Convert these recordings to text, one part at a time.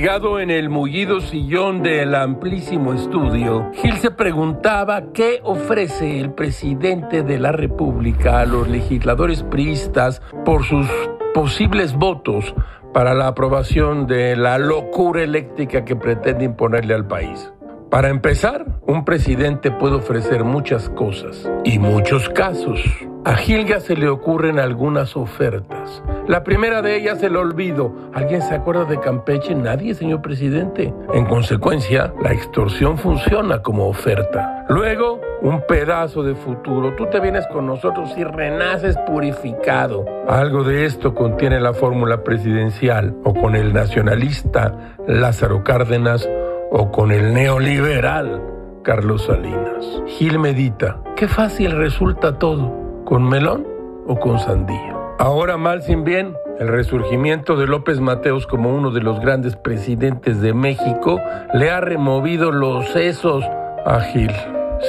Abrigado en el mullido sillón del amplísimo estudio, Gil se preguntaba qué ofrece el presidente de la República a los legisladores priistas por sus posibles votos para la aprobación de la locura eléctrica que pretende imponerle al país. Para empezar, un presidente puede ofrecer muchas cosas y muchos casos. A Gilga se le ocurren algunas ofertas. La primera de ellas, el olvido. ¿Alguien se acuerda de Campeche? Nadie, señor presidente. En consecuencia, la extorsión funciona como oferta. Luego, un pedazo de futuro. Tú te vienes con nosotros y renaces purificado. Algo de esto contiene la fórmula presidencial o con el nacionalista Lázaro Cárdenas o con el neoliberal Carlos Salinas. Gil medita, qué fácil resulta todo, con melón o con sandía. Ahora mal sin bien, el resurgimiento de López Mateos como uno de los grandes presidentes de México le ha removido los sesos a Gil.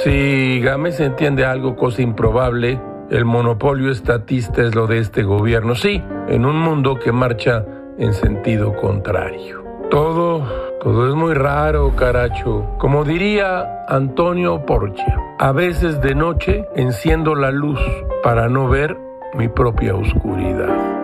Si Gámez entiende algo, cosa improbable, el monopolio estatista es lo de este gobierno. Sí, en un mundo que marcha en sentido contrario. Todo todo es muy raro, caracho. Como diría Antonio Porcia, a veces de noche enciendo la luz para no ver mi propia oscuridad.